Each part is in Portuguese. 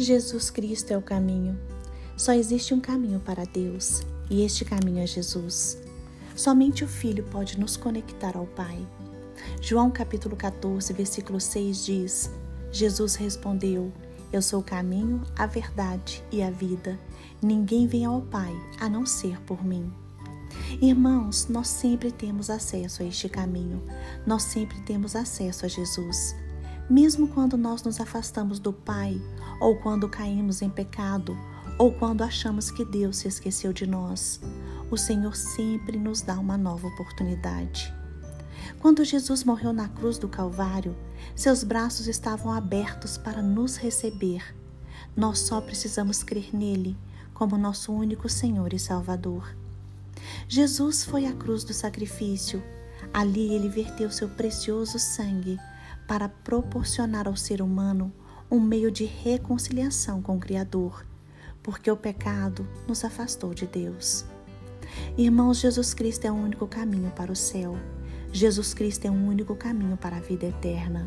Jesus Cristo é o caminho. Só existe um caminho para Deus, e este caminho é Jesus. Somente o Filho pode nos conectar ao Pai. João capítulo 14, versículo 6 diz: Jesus respondeu: Eu sou o caminho, a verdade e a vida. Ninguém vem ao Pai a não ser por mim. Irmãos, nós sempre temos acesso a este caminho, nós sempre temos acesso a Jesus. Mesmo quando nós nos afastamos do Pai, ou quando caímos em pecado, ou quando achamos que Deus se esqueceu de nós, o Senhor sempre nos dá uma nova oportunidade. Quando Jesus morreu na cruz do Calvário, seus braços estavam abertos para nos receber. Nós só precisamos crer nele como nosso único Senhor e Salvador. Jesus foi à cruz do sacrifício. Ali ele verteu seu precioso sangue para proporcionar ao ser humano um meio de reconciliação com o Criador, porque o pecado nos afastou de Deus. Irmãos, Jesus Cristo é o único caminho para o céu. Jesus Cristo é o único caminho para a vida eterna.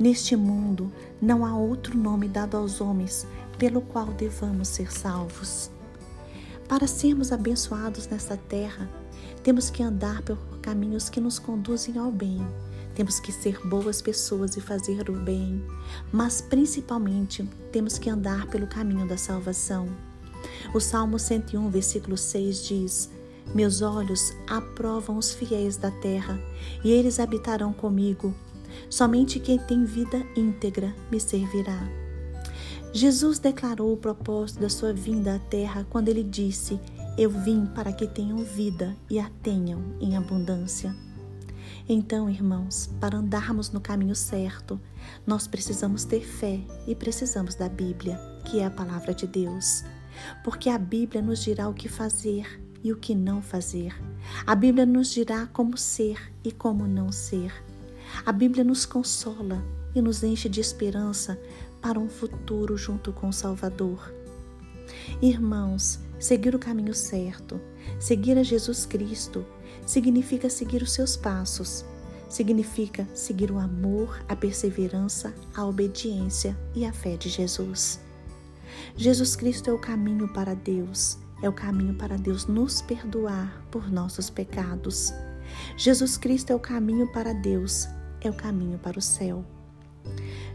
Neste mundo não há outro nome dado aos homens pelo qual devamos ser salvos. Para sermos abençoados nesta terra, temos que andar por caminhos que nos conduzem ao bem temos que ser boas pessoas e fazer o bem, mas principalmente temos que andar pelo caminho da salvação. O Salmo 101, versículo 6 diz: Meus olhos aprovam os fiéis da terra, e eles habitarão comigo. Somente quem tem vida íntegra me servirá. Jesus declarou o propósito da sua vinda à terra quando ele disse: Eu vim para que tenham vida e a tenham em abundância. Então, irmãos, para andarmos no caminho certo, nós precisamos ter fé e precisamos da Bíblia, que é a palavra de Deus. Porque a Bíblia nos dirá o que fazer e o que não fazer. A Bíblia nos dirá como ser e como não ser. A Bíblia nos consola e nos enche de esperança para um futuro junto com o Salvador. Irmãos, seguir o caminho certo, seguir a Jesus Cristo, significa seguir os seus passos, significa seguir o amor, a perseverança, a obediência e a fé de Jesus. Jesus Cristo é o caminho para Deus, é o caminho para Deus nos perdoar por nossos pecados. Jesus Cristo é o caminho para Deus, é o caminho para o céu.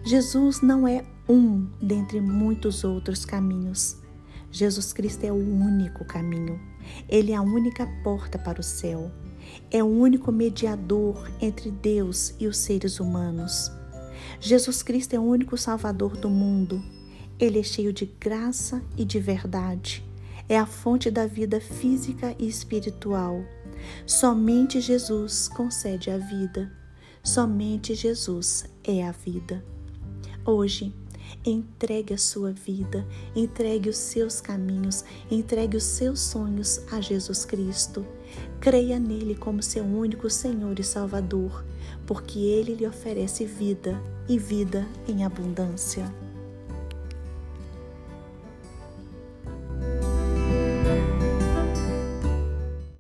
Jesus não é um dentre muitos outros caminhos. Jesus Cristo é o único caminho. Ele é a única porta para o céu. É o único mediador entre Deus e os seres humanos. Jesus Cristo é o único Salvador do mundo. Ele é cheio de graça e de verdade. É a fonte da vida física e espiritual. Somente Jesus concede a vida. Somente Jesus é a vida. Hoje, Entregue a sua vida, entregue os seus caminhos, entregue os seus sonhos a Jesus Cristo. Creia nele como seu único Senhor e Salvador, porque ele lhe oferece vida e vida em abundância.